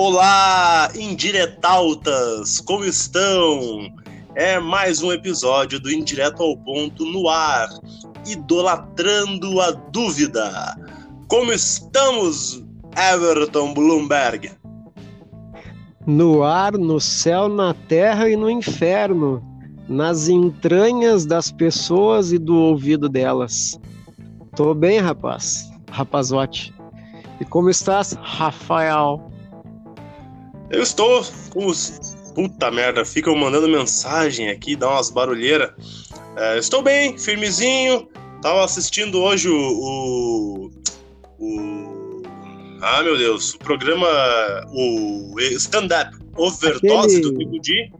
Olá, indiretautas! Como estão? É mais um episódio do Indireto ao Ponto no ar, idolatrando a dúvida. Como estamos, Everton Bloomberg? No ar, no céu, na terra e no inferno, nas entranhas das pessoas e do ouvido delas. Tô bem, rapaz, rapazote. E como estás, Rafael? Eu estou com os. Puta merda, ficam mandando mensagem aqui, dá umas barulheiras. É, estou bem, firmezinho. Tava assistindo hoje o, o, o. Ah, meu Deus, o programa. O stand-up Overdose Aquele... do Nego Di.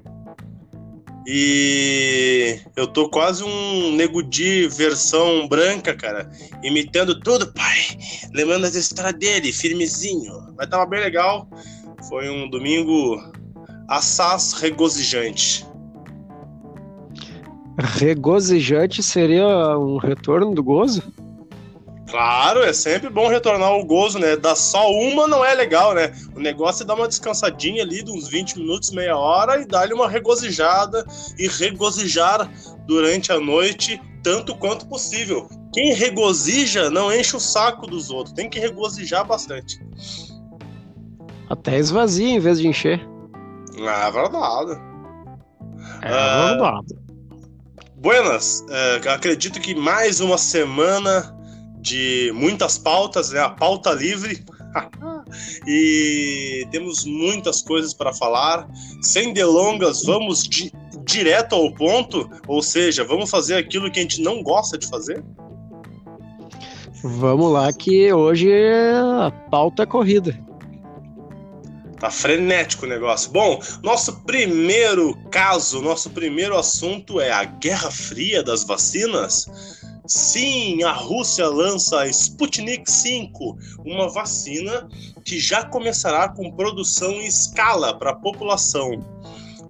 E eu tô quase um Nego Di versão branca, cara. Imitando tudo, pai. Lembrando as histórias dele, firmezinho. Mas tava bem legal. Foi um domingo assaz regozijante. Regozijante seria um retorno do gozo? Claro, é sempre bom retornar o gozo, né? Dar só uma não é legal, né? O negócio é dar uma descansadinha ali de uns 20 minutos, meia hora e dar-lhe uma regozijada e regozijar durante a noite tanto quanto possível. Quem regozija não enche o saco dos outros, tem que regozijar bastante. Até esvazia em vez de encher. É verdade. É verdade. Buenas, uh, acredito que mais uma semana de muitas pautas, né? A pauta livre. e temos muitas coisas para falar. Sem delongas, vamos di direto ao ponto, ou seja, vamos fazer aquilo que a gente não gosta de fazer? Vamos lá, que hoje a pauta é corrida. Tá frenético o negócio. Bom, nosso primeiro caso, nosso primeiro assunto é a Guerra Fria das vacinas. Sim, a Rússia lança a Sputnik 5, uma vacina que já começará com produção em escala para a população.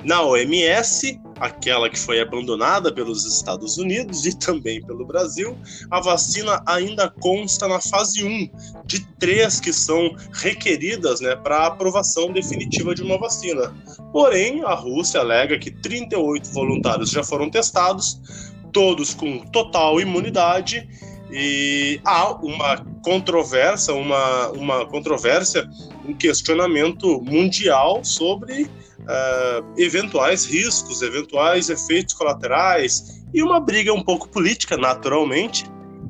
Na OMS, aquela que foi abandonada pelos Estados Unidos e também pelo Brasil, a vacina ainda consta na fase 1 de três que são requeridas né, para a aprovação definitiva de uma vacina. Porém, a Rússia alega que 38 voluntários já foram testados, todos com total imunidade e há uma controvérsia, uma, uma controvérsia, um questionamento mundial sobre uh, eventuais riscos, eventuais efeitos colaterais e uma briga um pouco política, naturalmente,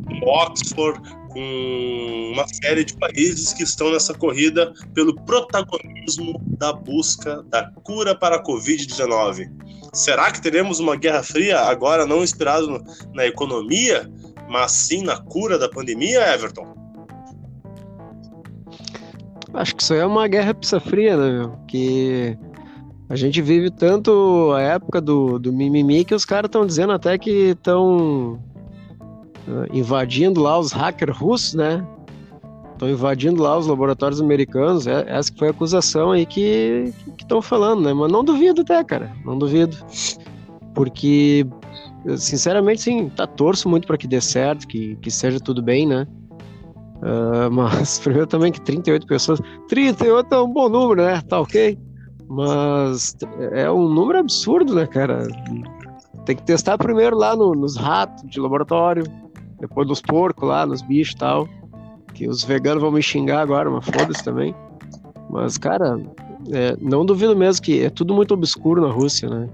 com Oxford, com uma série de países que estão nessa corrida pelo protagonismo da busca da cura para a Covid-19. Será que teremos uma guerra fria agora não inspirado na economia, mas sim na cura da pandemia, Everton? Acho que isso é uma guerra pizza fria, né, meu? Que a gente vive tanto a época do, do mimimi que os caras estão dizendo até que estão uh, invadindo lá os hackers russos, né? Estão invadindo lá os laboratórios americanos. É, essa que foi a acusação aí que estão falando, né? Mas não duvido até, cara. Não duvido. Porque, sinceramente, sim, tá, torço muito para que dê certo, que, que seja tudo bem, né? Uh, mas primeiro também que 38 pessoas. 38 é um bom número, né? Tá ok. Mas é um número absurdo, né, cara? Tem que testar primeiro lá no, nos ratos de laboratório, depois nos porcos lá, nos bichos e tal. Que os veganos vão me xingar agora, mas foda-se também. Mas, cara, é, não duvido mesmo que é tudo muito obscuro na Rússia, né?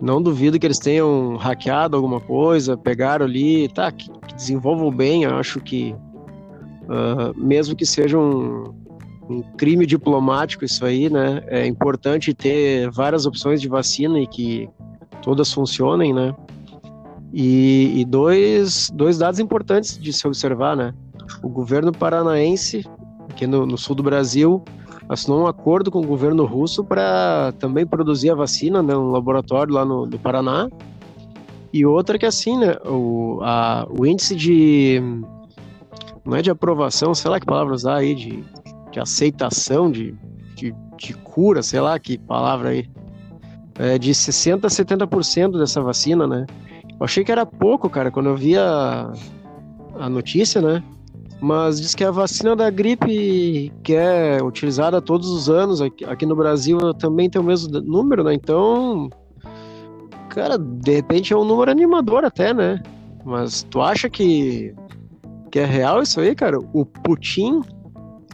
Não duvido que eles tenham hackeado alguma coisa, pegaram ali, tá, que, que desenvolvam bem, acho que uh, mesmo que seja um, um crime diplomático isso aí, né? É importante ter várias opções de vacina e que todas funcionem, né? E, e dois, dois dados importantes de se observar, né? O governo paranaense, aqui no, no sul do Brasil, assinou um acordo com o governo russo para também produzir a vacina, né? Um laboratório lá no, no Paraná. E outra que assim, né? O, a, o índice de não é de aprovação, sei lá que palavra usar aí, de de aceitação, de, de, de cura, sei lá que palavra aí, é de 60% a 70% dessa vacina, né? Eu achei que era pouco, cara, quando eu vi a, a notícia, né? mas diz que a vacina da gripe, que é utilizada todos os anos aqui, aqui no Brasil, também tem o mesmo número, né? Então, cara, de repente é um número animador até, né? Mas tu acha que, que é real isso aí, cara? O Putin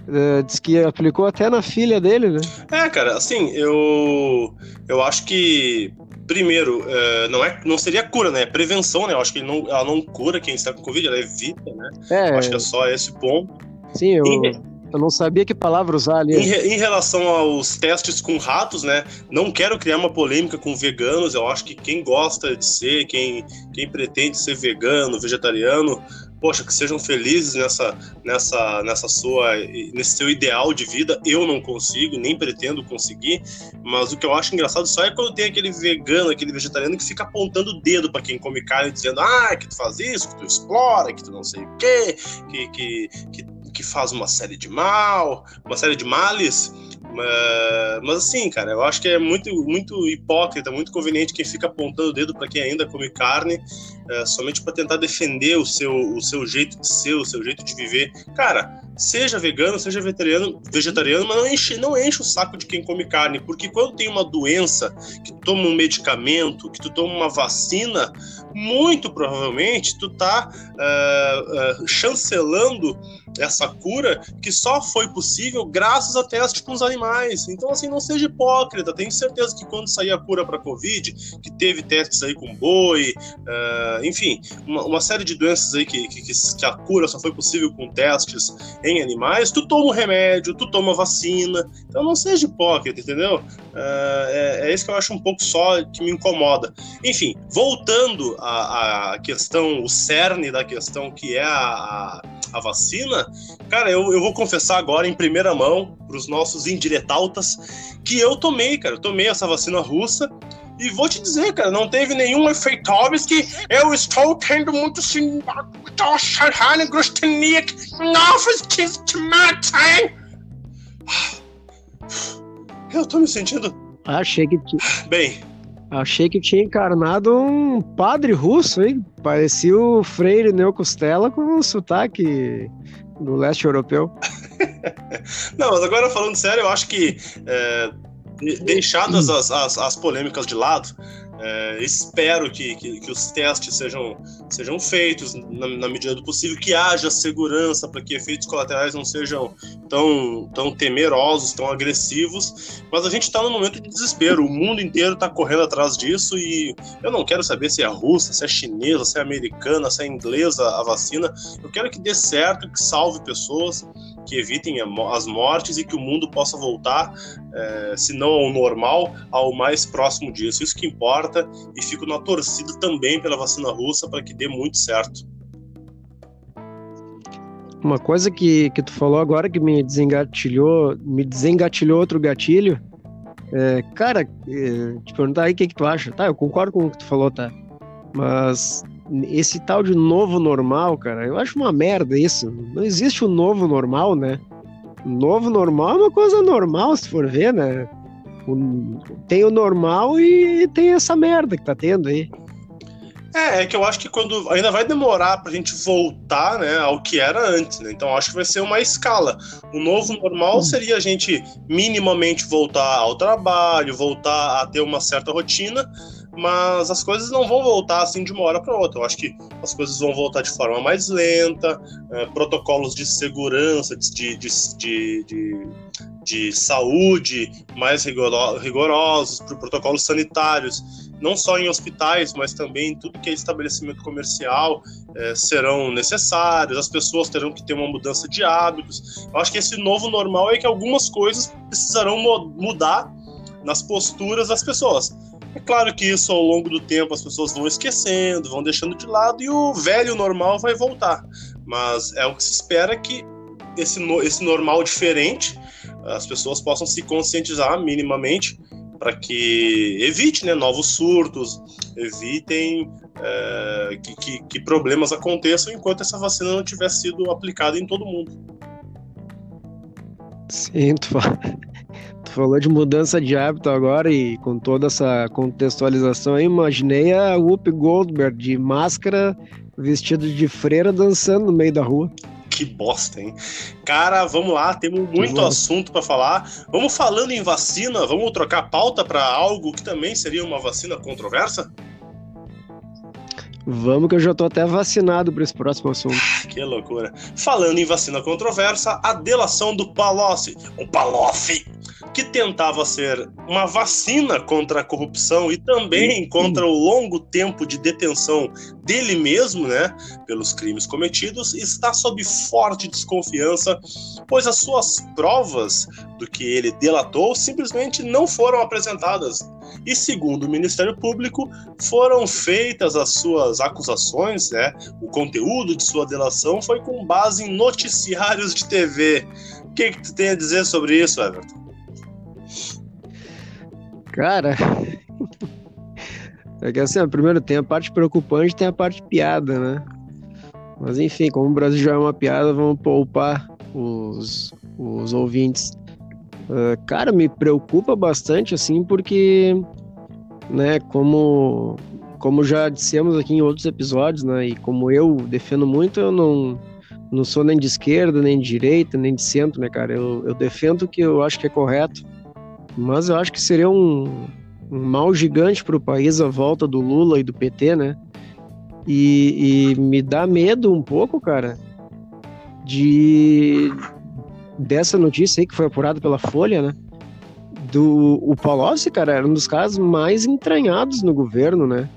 uh, diz que aplicou até na filha dele, né? É, cara, assim, eu, eu acho que primeiro, uh, não, é, não seria cura, né? É prevenção, né? Eu acho que não, ela não cura quem está com Covid, ela evita, né? É, eu acho que é só esse ponto. Sim, eu, e, eu não sabia que palavra usar ali. Em, em, relação aos testes com ratos, né? Não quero criar uma polêmica com veganos. Eu acho que quem gosta de ser, quem, quem pretende ser vegano, vegetariano, poxa, que sejam felizes nessa, nessa, nessa sua, nesse seu ideal de vida. Eu não consigo, nem pretendo conseguir, mas o que eu acho engraçado só é quando tem aquele vegano, aquele vegetariano que fica apontando o dedo para quem come carne, dizendo, ah, que tu faz isso, que tu explora, que tu não sei o quê, que, que, que, que faz uma série de mal, uma série de males. Mas, mas assim, cara, eu acho que é muito, muito hipócrita, muito conveniente quem fica apontando o dedo para quem ainda come carne, é, somente para tentar defender o seu, o seu jeito de ser, o seu jeito de viver. Cara, seja vegano, seja vegetariano, vegetariano, mas não enche, não enche o saco de quem come carne, porque quando tem uma doença, que tu toma um medicamento, que tu toma uma vacina, muito provavelmente tu tá uh, uh, chancelando essa cura que só foi possível graças a testes com os animais. Então, assim, não seja hipócrita. Tenho certeza que quando sair a cura para Covid, que teve testes aí com boi, uh, enfim, uma, uma, série de doenças aí que, que, que, a cura só foi possível com testes em animais, tu toma o remédio, tu toma vacina. Então, não seja hipócrita, entendeu? Uh, é, é isso que eu acho um pouco só que me incomoda. Enfim, voltando à, à questão, o cerne da questão que é a, a a vacina, cara, eu, eu vou confessar agora em primeira mão para os nossos indiretautas que eu tomei, cara. Eu tomei essa vacina russa e vou te dizer, cara, não teve nenhum efeito óbvio que eu estou tendo muito Eu tô me sentindo. Achei que. Bem, Achei que tinha encarnado um padre russo, hein? Parecia o Freire Neocostela com um sotaque do leste europeu. Não, mas agora falando sério, eu acho que é, deixadas as, as, as polêmicas de lado, é, espero que, que, que, os testes sejam, sejam feitos na, na, medida do possível, que haja segurança para que efeitos colaterais não sejam tão, tão temerosos, tão agressivos. Mas a gente está num momento de desespero, o mundo inteiro está correndo atrás disso e eu não quero saber se é russa, se é chinesa, se é americana, se é inglesa a vacina. Eu quero que dê certo, que salve pessoas que evitem as mortes e que o mundo possa voltar, é, se não ao normal, ao mais próximo disso. Isso que importa e fico na torcida também pela vacina russa para que dê muito certo. Uma coisa que, que tu falou agora que me desengatilhou, me desengatilhou outro gatilho. É, cara, é, te perguntar aí o que, que tu acha. Tá, eu concordo com o que tu falou, tá? Mas esse tal de novo normal, cara, eu acho uma merda isso. Não existe o um novo normal, né? Novo normal é uma coisa normal, se for ver, né? O, tem o normal e tem essa merda que tá tendo aí. É, é que eu acho que quando ainda vai demorar pra gente voltar, né, ao que era antes, né? Então acho que vai ser uma escala. O novo normal hum. seria a gente minimamente voltar ao trabalho, voltar a ter uma certa rotina, mas as coisas não vão voltar assim de uma hora para outra. Eu acho que as coisas vão voltar de forma mais lenta, é, protocolos de segurança, de, de, de, de, de saúde mais rigorosos, protocolos sanitários, não só em hospitais, mas também em tudo que é estabelecimento comercial, é, serão necessários, as pessoas terão que ter uma mudança de hábitos. Eu acho que esse novo normal é que algumas coisas precisarão mudar nas posturas das pessoas. É claro que isso ao longo do tempo as pessoas vão esquecendo, vão deixando de lado e o velho normal vai voltar. Mas é o que se espera que esse, esse normal diferente as pessoas possam se conscientizar minimamente para que evite né, novos surtos, evitem é, que, que, que problemas aconteçam enquanto essa vacina não tiver sido aplicada em todo mundo. Sim, tu, Tu falou de mudança de hábito agora e com toda essa contextualização aí, imaginei a Whoopi Goldberg de máscara, vestido de freira, dançando no meio da rua. Que bosta, hein? Cara, vamos lá, temos muito assunto para falar. Vamos falando em vacina, vamos trocar pauta para algo que também seria uma vacina controversa? Vamos que eu já tô até vacinado para esse próximo assunto. Que loucura. Falando em vacina controversa, a delação do Palocci, o Palocci, que tentava ser uma vacina contra a corrupção e também contra o longo tempo de detenção dele mesmo, né, pelos crimes cometidos, está sob forte desconfiança, pois as suas provas do que ele delatou simplesmente não foram apresentadas e, segundo o Ministério Público, foram feitas as suas acusações, né? O conteúdo de sua delação foi com base em noticiários de TV. O que, que tu tem a dizer sobre isso, Everton? Cara, é que assim, primeiro tem a parte preocupante tem a parte piada, né? Mas enfim, como o Brasil já é uma piada, vamos poupar os, os ouvintes. Uh, cara, me preocupa bastante, assim, porque, né, como, como já dissemos aqui em outros episódios, né, e como eu defendo muito, eu não, não sou nem de esquerda, nem de direita, nem de centro, né, cara, eu, eu defendo o que eu acho que é correto, mas eu acho que seria um, um mal gigante para o país a volta do Lula e do PT, né, e, e me dá medo um pouco, cara, de dessa notícia aí que foi apurada pela Folha, né? Do o Palocci, cara, era um dos casos mais entranhados no governo, né?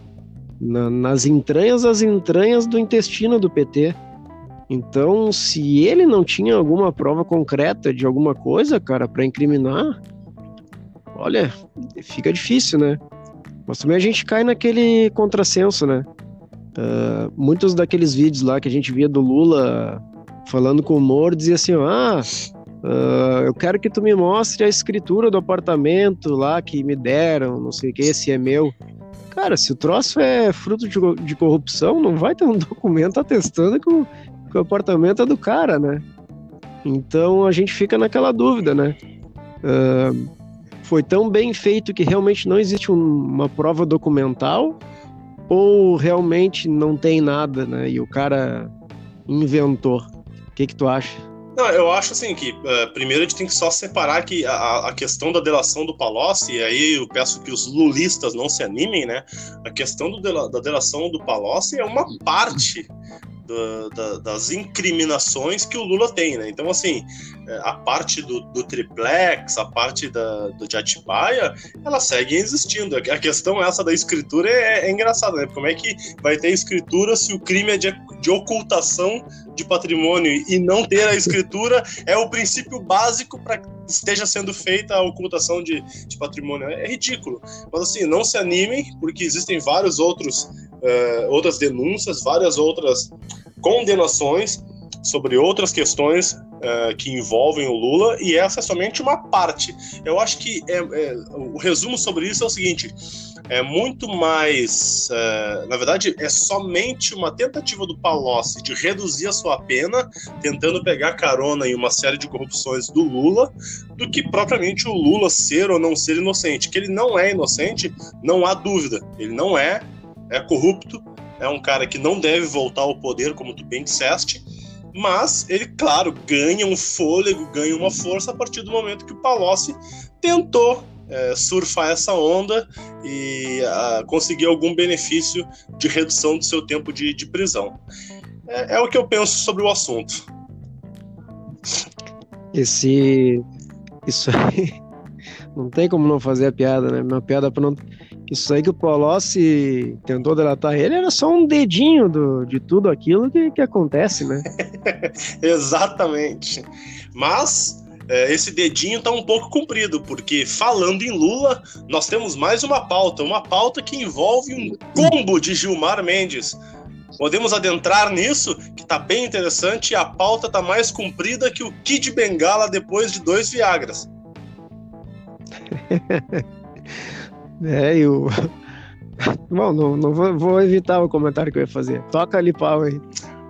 Na, nas entranhas das entranhas do intestino do PT. Então, se ele não tinha alguma prova concreta de alguma coisa, cara, para incriminar, olha, fica difícil, né? Mas também a gente cai naquele contrassenso, né? Uh, muitos daqueles vídeos lá que a gente via do Lula falando com o Moro, dizia assim: Ah, uh, eu quero que tu me mostre a escritura do apartamento lá que me deram, não sei o que, esse é meu. Cara, se o troço é fruto de, de corrupção, não vai ter um documento atestando que o, que o apartamento é do cara, né? Então a gente fica naquela dúvida, né? Uh, foi tão bem feito que realmente não existe um, uma prova documental ou realmente não tem nada, né? E o cara inventou. O que, que tu acha? Não, eu acho assim que uh, primeiro a gente tem que só separar que a, a questão da delação do Palocci, e aí eu peço que os lulistas não se animem, né? A questão do, da delação do Palocci é uma parte da, das incriminações que o Lula tem, né? Então, assim, é, a parte do, do triplex, a parte da, do de Atibaia, ela segue existindo. A questão essa da escritura é, é engraçada, né? Como é que vai ter escritura se o crime é de, de ocultação de patrimônio e não ter a escritura é o princípio básico para esteja sendo feita a ocultação de, de patrimônio. É ridículo. Mas assim, não se animem, porque existem vários outros uh, outras denúncias, várias outras condenações sobre outras questões uh, que envolvem o Lula e essa é somente uma parte. Eu acho que é, é, o resumo sobre isso é o seguinte: é muito mais. Uh, na verdade, é somente uma tentativa do Palocci de reduzir a sua pena, tentando pegar carona em uma série de corrupções do Lula, do que propriamente o Lula ser ou não ser inocente. Que ele não é inocente, não há dúvida. Ele não é, é corrupto, é um cara que não deve voltar ao poder, como tu bem disseste mas ele, claro, ganha um fôlego, ganha uma força a partir do momento que o Palocci tentou é, surfar essa onda e uh, conseguir algum benefício de redução do seu tempo de, de prisão. É, é, o que eu penso sobre o assunto. Esse. Isso aí. Não tem como não fazer a piada, né? Uma piada pronta. Isso aí que o Polossi tentou delatar ele era só um dedinho do, de tudo aquilo que, que acontece, né? Exatamente. Mas é, esse dedinho está um pouco comprido, porque falando em Lula, nós temos mais uma pauta, uma pauta que envolve um combo de Gilmar Mendes. Podemos adentrar nisso, que está bem interessante, e a pauta está mais comprida que o Kid Bengala depois de dois Viagras. É, e o. Bom, não, não vou, vou, evitar o comentário que eu ia fazer. Toca ali pau aí.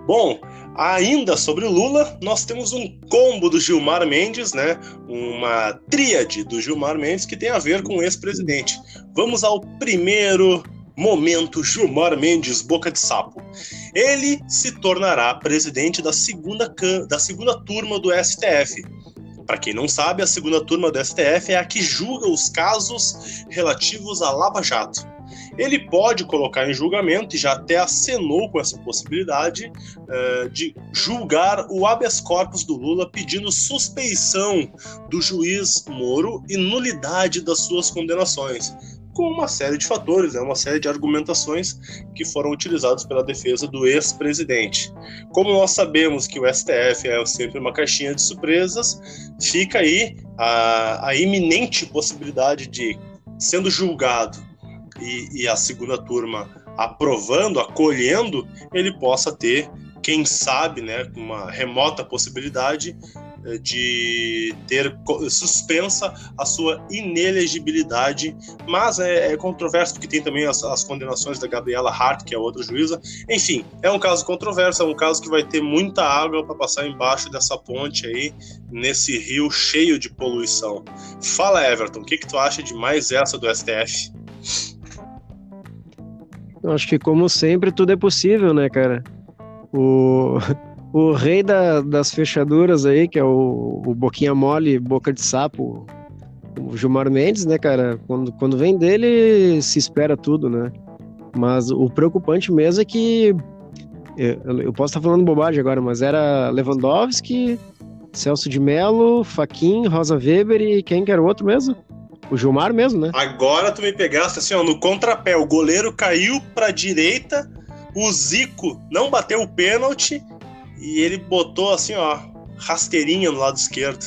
Bom, ainda sobre Lula, nós temos um combo do Gilmar Mendes, né? Uma tríade do Gilmar Mendes que tem a ver com o ex-presidente. Vamos ao primeiro momento Gilmar Mendes Boca de Sapo. ele se tornará presidente da segunda, da segunda turma do STF. Para quem não sabe, a segunda turma do STF é a que julga os casos relativos à Lava Jato. Ele pode colocar em julgamento, e já até acenou com essa possibilidade, uh, de julgar o habeas corpus do Lula pedindo suspeição do juiz Moro e nulidade das suas condenações com uma série de fatores, né, uma série de argumentações que foram utilizados pela defesa do ex-presidente. Como nós sabemos que o STF é sempre uma caixinha de surpresas, fica aí a, a iminente possibilidade de, sendo julgado e, e a segunda turma aprovando, acolhendo, ele possa ter, quem sabe, né, uma remota possibilidade de ter suspensa a sua inelegibilidade, mas é, é controverso porque tem também as, as, condenações da Gabriela Hart, que é outra juíza. Enfim, é um caso controverso, é um caso que vai ter muita água para passar embaixo dessa ponte aí, nesse rio cheio de poluição. Fala, Everton, o que, que tu acha de mais essa do STF? Acho que, como sempre, tudo é possível, né, cara? O, o rei da, das fechaduras aí, que é o, o Boquinha Mole, Boca de Sapo, o Gilmar Mendes, né, cara? Quando, quando vem dele, se espera tudo, né? Mas o preocupante mesmo é que. Eu, eu posso estar falando bobagem agora, mas era Lewandowski, Celso de Mello, Faquin, Rosa Weber e quem que era o outro mesmo? O Gilmar mesmo, né? Agora tu me pegaste assim, ó, no contrapé. O goleiro caiu pra direita, o Zico não bateu o pênalti e ele botou assim, ó, rasteirinha no lado esquerdo.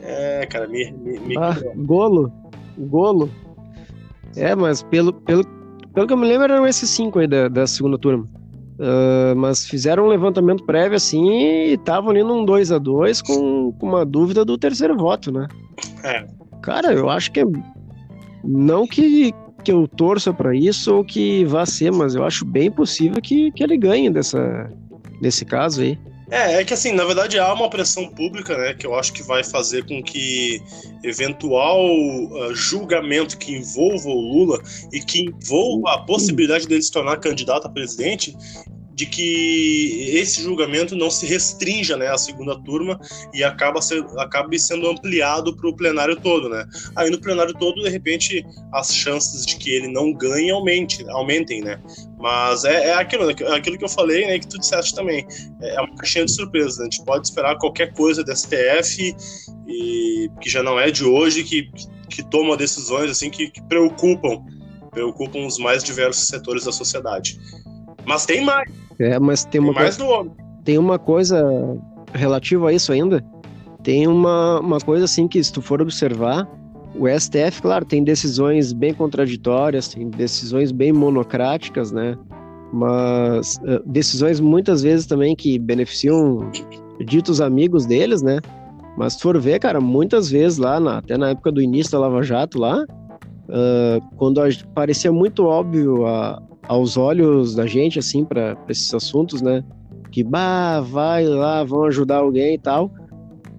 É, cara, me. me, me... Ah, golo. Golo. É, mas pelo, pelo, pelo que eu me lembro, eram esses cinco aí da, da segunda turma. Uh, mas fizeram um levantamento prévio assim e estavam ali num 2 a 2 com, com uma dúvida do terceiro voto, né? É. Cara, eu acho que é. Não que, que eu torça para isso ou que vá ser, mas eu acho bem possível que, que ele ganhe dessa, desse caso aí. É, é que assim, na verdade há uma pressão pública, né, que eu acho que vai fazer com que eventual uh, julgamento que envolva o Lula e que envolva a possibilidade dele se tornar candidato a presidente, de que esse julgamento não se restrinja né, à segunda turma e acaba ser, acabe sendo ampliado para o plenário todo. Né? Aí no plenário todo, de repente, as chances de que ele não ganhe aumente, aumentem. Né? Mas é, é aquilo, é aquilo que eu falei, né, que tu disseste também. É uma caixinha de surpresas. Né? A gente pode esperar qualquer coisa da STF, e, que já não é de hoje, que, que toma decisões assim que, que preocupam, preocupam os mais diversos setores da sociedade. Mas tem mais. É, mas tem, tem uma mais do homem. Tem uma coisa relativa a isso ainda. Tem uma, uma coisa assim que, se tu for observar, o STF, claro, tem decisões bem contraditórias, tem decisões bem monocráticas, né? Mas uh, decisões muitas vezes também que beneficiam ditos amigos deles, né? Mas se for ver, cara, muitas vezes lá, na, até na época do início da Lava Jato lá, uh, quando a, parecia muito óbvio a, aos olhos da gente, assim, para esses assuntos, né? Que, bah, vai lá, vão ajudar alguém e tal.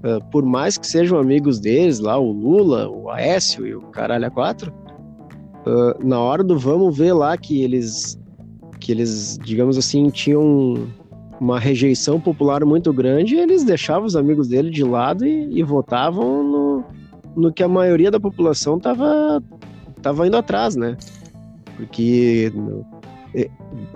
Uh, por mais que sejam amigos deles, lá, o Lula, o Aécio e o caralho a quatro, uh, na hora do vamos ver lá que eles, que eles, digamos assim, tinham uma rejeição popular muito grande, eles deixavam os amigos dele de lado e, e votavam no, no que a maioria da população tava, tava indo atrás, né? Porque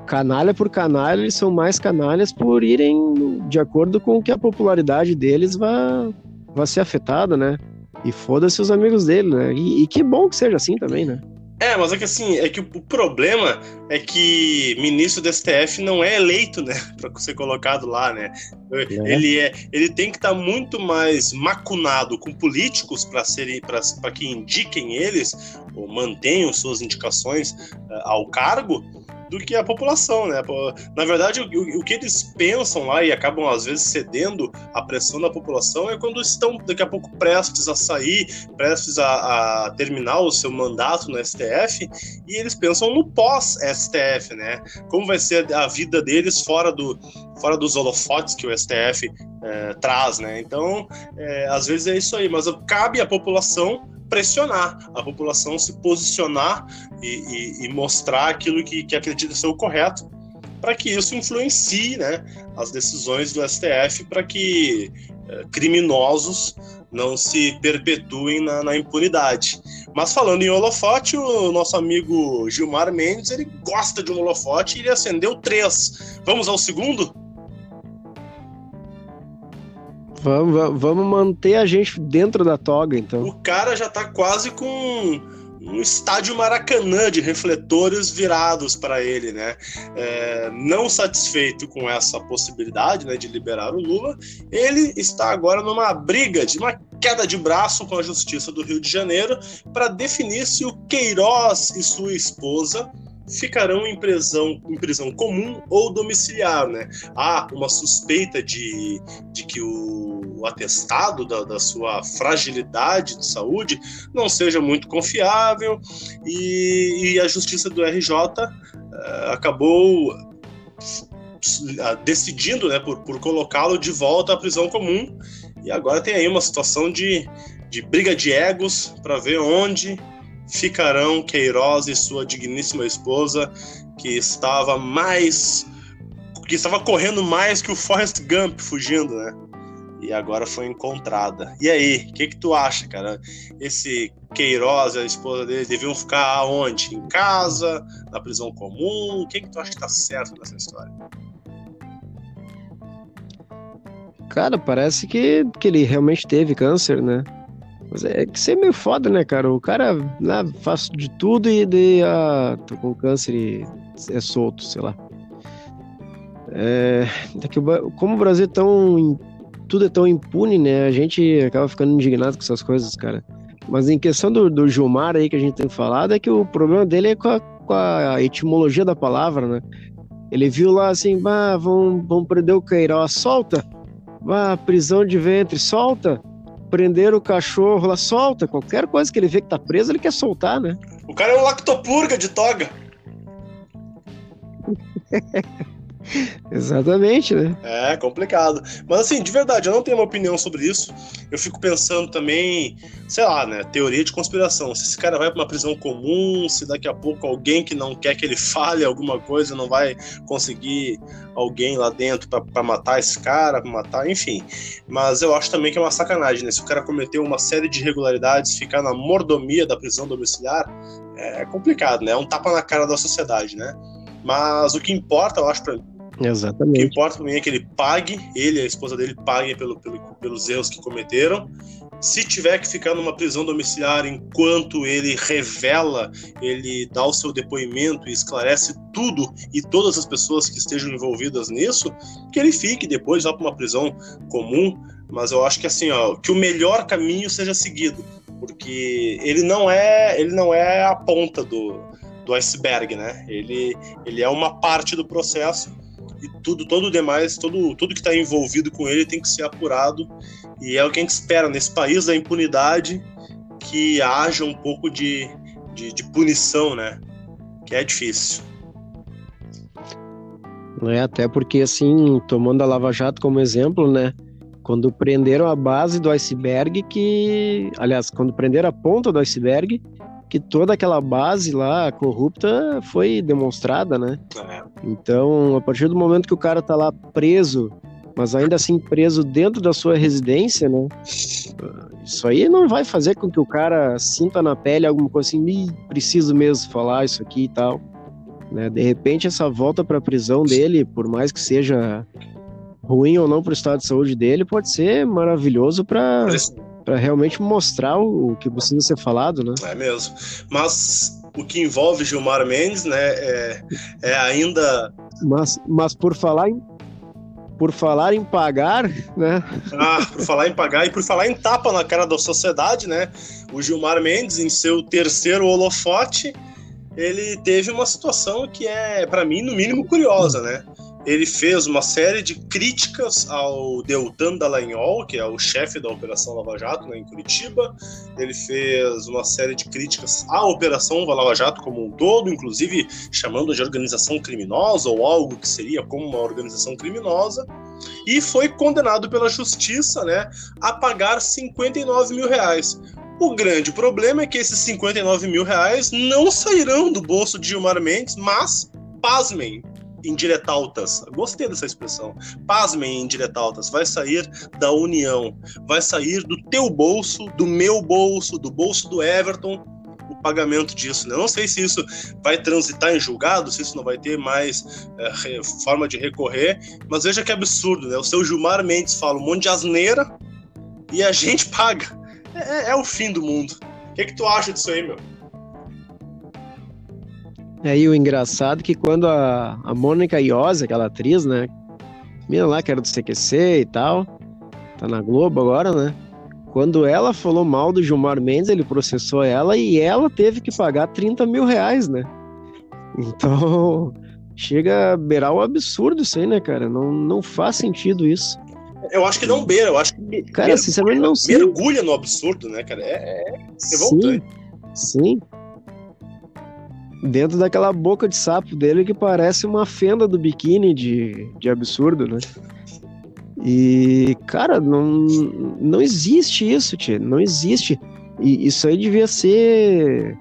canalha por canalha, eles são mais canalhas por irem de acordo com o que a popularidade deles vai, vai ser afetada, né? E foda-se os amigos dele, né? E, e, que bom que seja assim também, né? É, mas é que assim, é que o, problema é que ministro do STF não é eleito, né, para ser colocado lá, né? É. Ele é, ele tem que estar tá muito mais macunado com políticos para serem para que indiquem eles ou mantenham suas indicações uh, ao cargo do que a população, né? Na verdade, o, o, que eles pensam lá e acabam às vezes cedendo à pressão da população é quando estão daqui a pouco prestes a sair, prestes a, a terminar o seu mandato no STF e eles pensam no pós-STF, né? Como vai ser a vida deles fora do fora dos holofotes que o STF é, traz, né? Então, é, às vezes é isso aí, mas cabe à população pressionar a população, se posicionar e, e, e mostrar aquilo que, que acredita ser o correto para que isso influencie né, as decisões do STF para que é, criminosos não se perpetuem na, na, impunidade. Mas falando em holofote, o nosso amigo Gilmar Mendes ele gosta de um holofote e ele acendeu três. Vamos ao segundo? Vamos, vamos manter a gente dentro da toga, então. O cara já tá quase com um estádio Maracanã de refletores virados para ele, né? É, não satisfeito com essa possibilidade né, de liberar o Lula, ele está agora numa briga, de uma queda de braço com a Justiça do Rio de Janeiro para definir se o Queiroz e sua esposa ficarão em prisão, em prisão comum ou domiciliar, né? Há uma suspeita de, de que o, atestado da, da, sua fragilidade de saúde não seja muito confiável e, e a justiça do RJ uh, eh, acabou uh, decidindo né, por, por colocá-lo de volta à prisão comum e agora tem aí uma situação de, de briga de egos para ver onde ficarão Queiroz e sua digníssima esposa, que estava mais. que estava correndo mais que o Forrest Gump fugindo, né? E agora foi encontrada. E aí, o que, que tu acha, cara? Esse Queiroz e a esposa dele deviam ficar aonde? Em casa? Na prisão comum? O que, que tu acha que tá certo nessa história? Cara, parece que, que ele realmente teve câncer, né? Mas é que você é meio foda, né, cara? O cara né, faz de tudo e de, ah, tô com câncer e é solto, sei lá. É, daqui, como o Brasil é tão. Tudo é tão impune, né? A gente acaba ficando indignado com essas coisas, cara. Mas em questão do, do Gilmar aí que a gente tem falado, é que o problema dele é com a, com a etimologia da palavra, né? Ele viu lá assim, bah, vão, vão prender o Queiroz, solta! Bah, prisão de ventre, solta! Prender o cachorro lá, solta. Qualquer coisa que ele vê que tá preso, ele quer soltar, né? O cara é um lactopurga de toga. Exatamente, né? É complicado. Mas assim, de verdade, eu não tenho uma opinião sobre isso. Eu fico pensando também, sei lá, né? Teoria de conspiração. Se esse cara vai para uma prisão comum, se daqui a pouco alguém que não quer que ele fale alguma coisa não vai conseguir alguém lá dentro para matar esse cara, pra matar, enfim. Mas eu acho também que é uma sacanagem, né? Se o cara cometeu uma série de irregularidades, ficar na mordomia da prisão domiciliar, é complicado, né? É um tapa na cara da sociedade, né? Mas o que importa, eu acho, Exatamente. O que importa para mim é que ele pague, ele e a esposa dele paguem pelo, pelo, pelos erros que cometeram. Se tiver que ficar numa prisão domiciliar enquanto ele revela, ele dá o seu depoimento e esclarece tudo e todas as pessoas que estejam envolvidas nisso, que ele fique depois vá para uma prisão comum. Mas eu acho que assim, ó, que o melhor caminho seja seguido, porque ele não é, ele não é a ponta do, do iceberg, né? Ele, ele é uma parte do processo e tudo, todo o demais, todo, tudo que está envolvido com ele tem que ser apurado. E é o que a gente espera nesse país da impunidade que haja um pouco de, de, de punição, né? Que é difícil. É, até porque, assim, tomando a Lava Jato como exemplo, né? Quando prenderam a base do iceberg, que. Aliás, quando prenderam a ponta do iceberg, que toda aquela base lá corrupta foi demonstrada, né? É. Então, a partir do momento que o cara tá lá preso, mas ainda assim preso dentro da sua residência, né? Isso aí não vai fazer com que o cara sinta na pele alguma coisa assim, preciso mesmo falar isso aqui e tal. Né? De repente, essa volta para a prisão dele, por mais que seja ruim ou não para o estado de saúde dele, pode ser maravilhoso para para realmente mostrar o, o, que precisa ser falado, né? É mesmo. Mas o que envolve Gilmar Mendes, né, é, é ainda. Mas, mas por falar em por falar em pagar, né? Ah, por falar em pagar e por falar em tapa na cara da sociedade, né? O Gilmar Mendes, em seu terceiro holofote, ele teve uma situação que é, para mim, no mínimo curiosa, né? Ele fez uma série de críticas ao Deltan Dallagnol, que é o chefe da Operação Lava Jato né, em Curitiba. Ele fez uma série de críticas à Operação Lava Jato como um todo, inclusive chamando de organização criminosa ou algo que seria como uma organização criminosa. E foi condenado pela justiça né, a pagar 59 mil reais. O grande problema é que esses 59 mil reais não sairão do bolso de Gilmar Mendes, mas, pasmem, indiretaltas. Gostei dessa expressão. Pasmem, indiretaltas. Vai sair da União. Vai sair do teu bolso, do meu bolso, do bolso do Everton, o pagamento disso. Né? Eu não sei se isso vai transitar em julgado, se isso não vai ter mais é, forma de recorrer, mas veja que absurdo, né? O seu Gilmar Mendes fala um monte de asneira e a gente paga. É, é o fim do mundo. O que, que tu acha disso aí, meu? É, e o engraçado é que quando a, a Mônica Iose, aquela atriz, né? Menina lá que era do CQC e tal, tá na Globo agora, né? Quando ela falou mal do Gilmar Mendes, ele processou ela e ela teve que pagar 30 mil reais, né? Então, chega a beirar o absurdo isso aí, né, cara? Não, não faz sentido isso. Eu acho que não beira, eu acho que. Cara, sinceramente não sei. Mergulha no absurdo, né, cara? É, é Sim, sim dentro daquela boca de sapo dele que parece uma fenda do biquíni de, de absurdo, né? E, cara, não, não existe isso, tia. Não existe. E isso aí devia ser.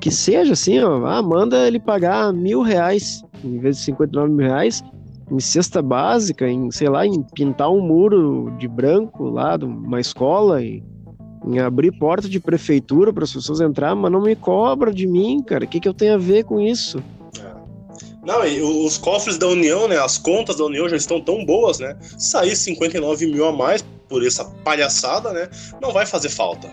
Que seja assim, ó. Ah, manda ele pagar mil reais em vez de 59 mil reais em cesta básica, em, sei lá, em pintar um muro de branco lá de uma escola e em abrir porta de prefeitura para as pessoas entrar, mas não me cobra de mim, cara. O que, que eu tenho a ver com isso? É. Não, e os cofres da União, né? As contas da União já estão tão boas, né? Sair 59 mil a mais por essa palhaçada, né? Não vai fazer falta.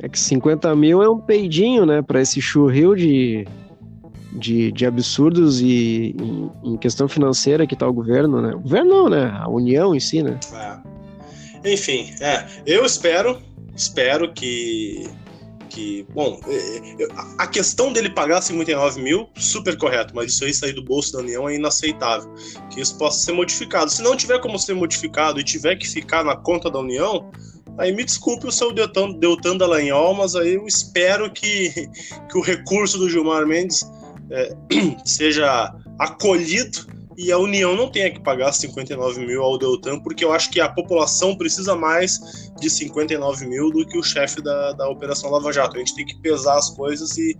É que 50 mil é um peidinho, né? Para esse churril de, de, de absurdos e em, em, questão financeira que tá o governo, né? O governo não, né? A União em si, né? É. Enfim, é, eu espero, espero que que, bom, é, é, a questão dele pagar 59 mil, super correto, mas isso aí sair do bolso da União é inaceitável. Que isso possa ser modificado. Se não tiver como ser modificado e tiver que ficar na conta da União, aí me desculpe o seu Deltan, Deltan Dallagnol, mas aí eu espero que, que o recurso do Gilmar Mendes é, seja acolhido e a União não tenha que pagar 59 mil ao Deltan, porque eu acho que a população precisa mais de 59 mil do que o chefe da, da Operação Lava Jato. A gente tem que pesar as coisas e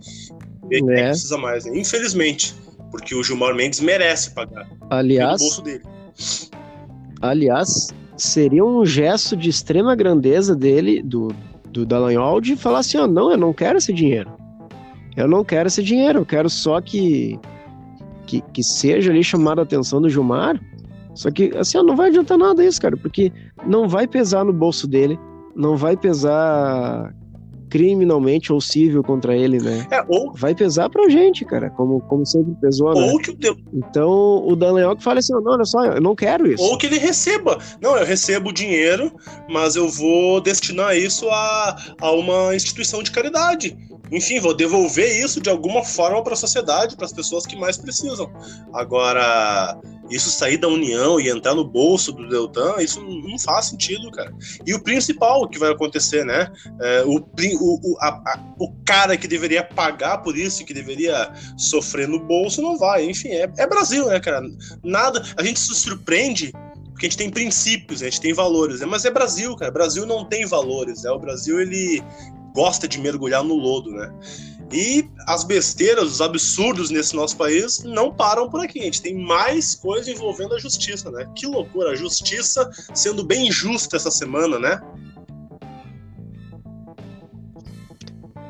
ver quem é. precisa mais. Né? Infelizmente, porque o Gilmar Mendes merece pagar. Aliás, bolso dele. aliás, seria um gesto de extrema grandeza dele, do, do Dallagnol, de falar assim: oh, não, eu não quero esse dinheiro. Eu não quero esse dinheiro, eu quero só que que, que seja ali chamada a atenção do Gilmar. Só que, assim, não vai adiantar nada isso, cara, porque não vai pesar no bolso dele, não vai pesar criminalmente ou civil contra ele, né? É, ou... Vai pesar pra gente, cara, como, como sempre pesou, né? Ou que o Del... Então, o Daniel que fala assim, não, olha só, eu não quero isso. Ou que ele receba. Não, eu recebo dinheiro, mas eu vou destinar isso a, a uma instituição de caridade enfim, vou devolver isso de alguma forma para a sociedade, para as pessoas que mais precisam. Agora, isso sair da União e entrar no bolso do Deltan, isso não faz sentido, cara. E o principal que vai acontecer, né? É, o, o, a, a, o cara que deveria pagar por isso, que deveria sofrer no bolso, não vai. Enfim, é, é Brasil, né, cara? Nada. A gente se surpreende porque a gente tem princípios, a gente tem valores, né? mas é Brasil, cara. Brasil não tem valores, né? O Brasil ele gosta de mergulhar no lodo, né? E as besteiras, os absurdos nesse nosso país não param por aqui. A gente tem mais coisa envolvendo a justiça, né? Que loucura, a justiça sendo bem justa essa semana, né?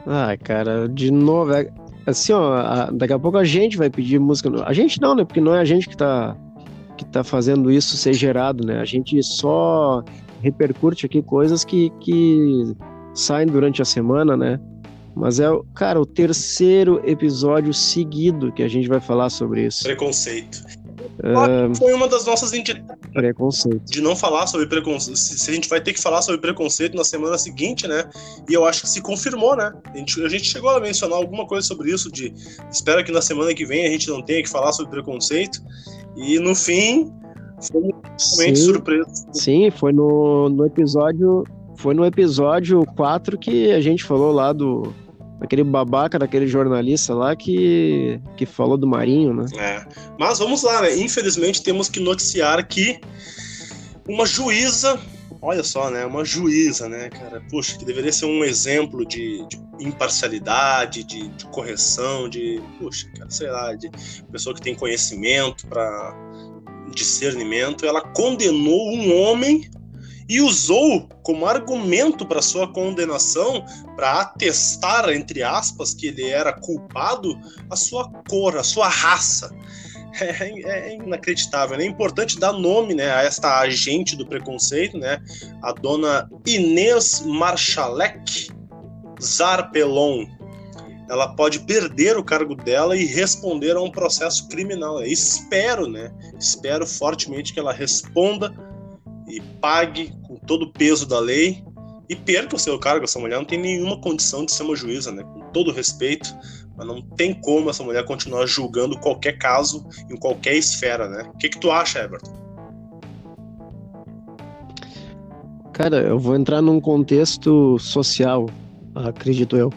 Ah, cara, de novo, é, assim, ó, daqui a pouco a gente vai pedir música. A gente não, né? Porque não é a gente que tá, que tá fazendo isso ser gerado, né? A gente só repercute aqui coisas que, que saem durante a semana, né? Mas é, cara, o terceiro episódio seguido que a gente vai falar sobre isso. Preconceito. Uh, foi uma das nossas preconceito de não falar sobre preconceito. Se a gente vai ter que falar sobre preconceito na semana seguinte, né? E eu acho que se confirmou, né? A gente, a gente chegou a mencionar alguma coisa sobre isso. De espero que na semana que vem a gente não tenha que falar sobre preconceito. E no fim, foi realmente surpresa. Sim, foi no, no episódio foi no episódio 4 que a gente falou lá do. Aquele babaca daquele jornalista lá que, que falou do Marinho, né? É. Mas vamos lá, né? Infelizmente temos que noticiar que uma juíza Olha só, né? Uma juíza, né, cara? Puxa, que deveria ser um exemplo de, de imparcialidade, de, de, correção, de. Puxa, cara, sei lá, de pessoa que tem conhecimento para discernimento. Ela condenou um homem e usou como argumento para sua condenação, para atestar, entre aspas, que ele era culpado, a sua cor, a sua raça. É, é, inacreditável. É importante dar nome né, a esta agente do preconceito, né, a dona Inês Marchalek Zarpelon. Ela pode perder o cargo dela e responder a um processo criminal. Eu espero, né? Espero fortemente que ela responda e pague com todo o peso da lei e perca o seu cargo. Essa mulher não tem nenhuma condição de ser uma juíza, né? Com todo respeito, mas não tem como essa mulher continuar julgando qualquer caso em qualquer esfera, né? O que, que tu acha, Everton? Cara, eu vou entrar num contexto social, acredito eu.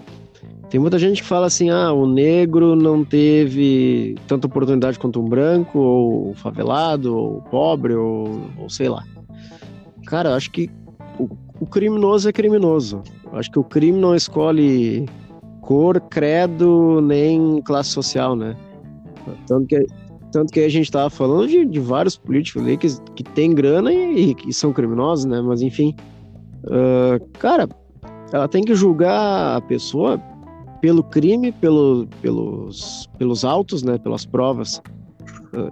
Tem muita gente que fala assim: ah, o negro não teve tanta oportunidade quanto um branco, ou favelado, ou pobre, ou, ou sei lá. Cara, eu acho que o, o criminoso é criminoso. Eu acho que o crime não escolhe cor, credo, nem classe social, né? Tanto que, tanto que a gente tava falando de, de vários políticos ali que, que tem grana e, que são criminosos, né? Mas enfim, uh, cara, ela tem que julgar a pessoa pelo crime, pelo, pelos, pelos autos, né? Pelas provas.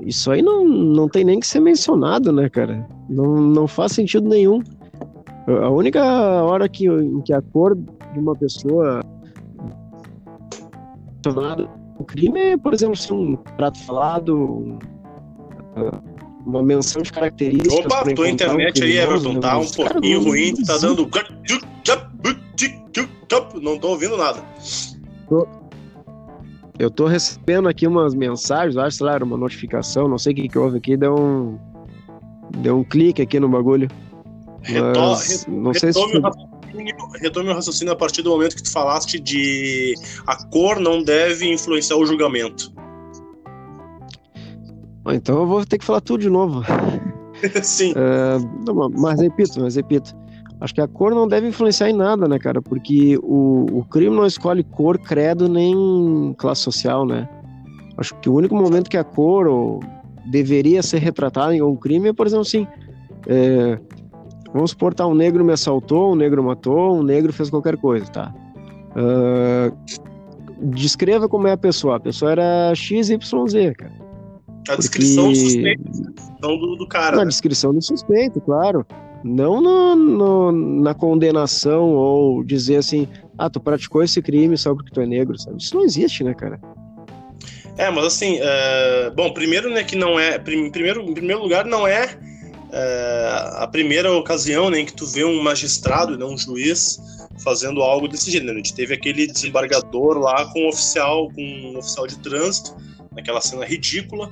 Isso aí não, não tem nem que ser mencionado, né, cara? Não, não faz sentido nenhum. A única hora que, em que a cor de uma pessoa relacionado ao crime é, por exemplo, se um prato falado, uma menção de características. Opa, tua internet um aí, Everton, né? tá um pouquinho ruim, tá dando. Não tô ouvindo nada. Eu tô recebendo aqui umas mensagens, acho, sei lá, uma notificação, não sei o que, que houve aqui, deu um. Deu um clique aqui no bagulho. Mas, não sei se retome o raciocínio a partir do momento que tu falaste de a cor não deve influenciar o julgamento. Então eu vou ter que falar tudo de novo. Sim. Uh, mas repito, mas repito. Acho que a cor não deve influenciar em nada, né, cara? Porque o, o crime não escolhe cor, credo, nem classe social, né? Acho que o único momento que a cor ou, deveria ser retratada em um crime é, por exemplo, assim, é, Vamos supor, tá, um negro me assaltou, um negro matou, um negro fez qualquer coisa, tá? Uh, descreva como é a pessoa. A pessoa era XYZ, cara. A descrição do suspeito, não do, do cara. Na né? descrição do suspeito, claro. Não no, no, na condenação ou dizer assim, ah, tu praticou esse crime só porque tu é negro, sabe? Isso não existe, né, cara? É, mas assim, uh, bom, primeiro, né, que não é, primeiro, em primeiro lugar, não é é, a primeira ocasião né, em que tu vê um magistrado, né, um juiz, fazendo algo desse gênero. A gente teve aquele desembargador lá com um oficial, com um oficial de trânsito, naquela cena ridícula,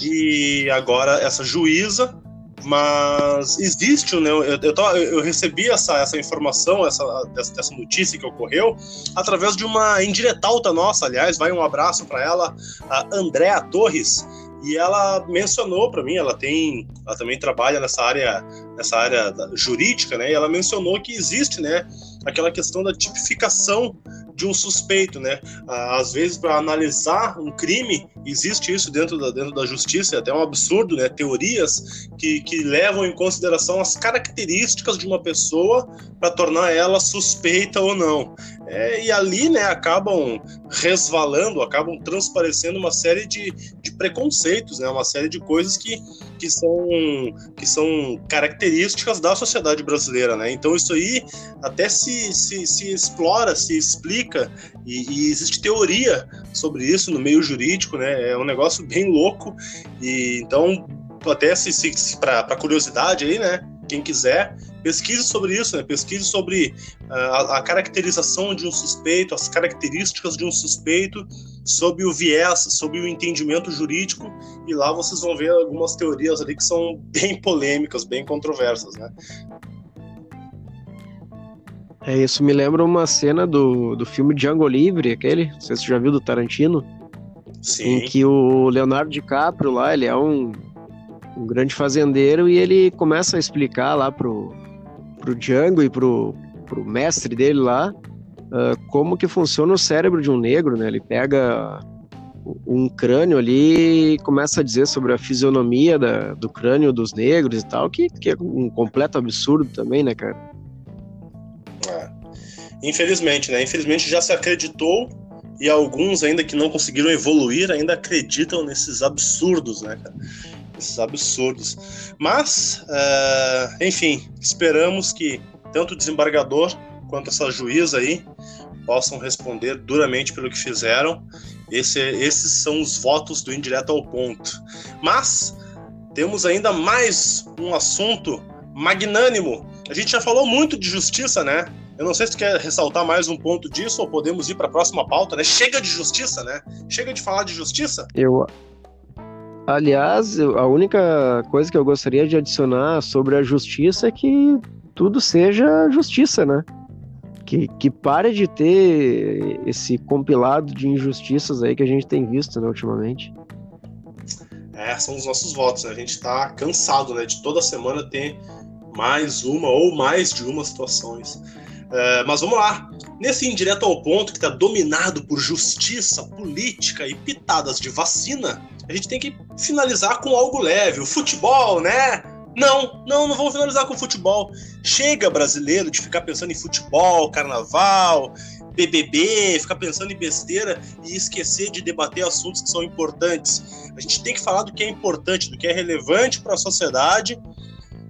e agora essa juíza, mas existe, né, eu, eu, eu recebi essa, essa informação, essa, dessa notícia que ocorreu, através de uma indiretalta nossa, aliás, vai um abraço para ela, a Andréa Torres, e ela mencionou para mim, ela tem, ela também trabalha nessa área, nessa área jurídica, né? E ela mencionou que existe, né, aquela questão da tipificação de um suspeito, né? Às vezes, para analisar um crime, existe isso dentro da, dentro da justiça, é até um absurdo, né? Teorias que, que levam em consideração as características de uma pessoa para tornar ela suspeita ou não. É, e ali, né, acabam resvalando, acabam transparecendo uma série de, de preconceitos, né? Uma série de coisas que, que, são, que são características da sociedade brasileira, né? Então, isso aí até se, se, se explora, se explica e, e, existe teoria sobre isso no meio jurídico, né? É um negócio bem louco e então até se, se, se para curiosidade aí, né? Quem quiser pesquise sobre isso, né? Pesquise sobre uh, a, a, caracterização de um suspeito, as características de um suspeito, sob o viés, sob o entendimento jurídico, e lá vocês vão ver algumas teorias ali que são bem polêmicas, bem controversas, né? É, isso me lembra uma cena do, do filme Django Livre, aquele, não sei se você já viu, do Tarantino. Sim. Em que o Leonardo DiCaprio lá, ele é um, um grande fazendeiro e ele começa a explicar lá pro, pro Django e pro, pro mestre dele lá uh, como que funciona o cérebro de um negro, né? Ele pega um crânio ali e começa a dizer sobre a fisionomia da, do crânio dos negros e tal, que, que é um completo absurdo também, né, cara? É. Infelizmente, né? Infelizmente já se acreditou e alguns ainda que não conseguiram evoluir ainda acreditam nesses absurdos, né, cara? Esses absurdos. Mas, uh, enfim, esperamos que tanto o desembargador quanto essa juíza aí possam responder duramente pelo que fizeram. Esse, esses são os votos do indireto ao ponto. Mas temos ainda mais um assunto magnânimo. A gente já falou muito de justiça, né? Eu não sei se tu quer ressaltar mais um ponto disso ou podemos ir para a próxima pauta, né? Chega de justiça, né? Chega de falar de justiça. Eu Aliás, a única coisa que eu gostaria de adicionar sobre a justiça é que tudo seja justiça, né? Que, que pare de ter esse compilado de injustiças aí que a gente tem visto, né, ultimamente. É, são os nossos votos? A gente tá cansado, né, de toda semana ter mais uma ou mais de uma situações. É, mas vamos lá. Nesse indireto ao ponto que está dominado por justiça, política e pitadas de vacina, a gente tem que finalizar com algo leve. O futebol, né? Não, não, não vamos finalizar com futebol. Chega brasileiro de ficar pensando em futebol, carnaval, BBB, ficar pensando em besteira e esquecer de debater assuntos que são importantes. A gente tem que falar do que é importante, do que é relevante para a sociedade.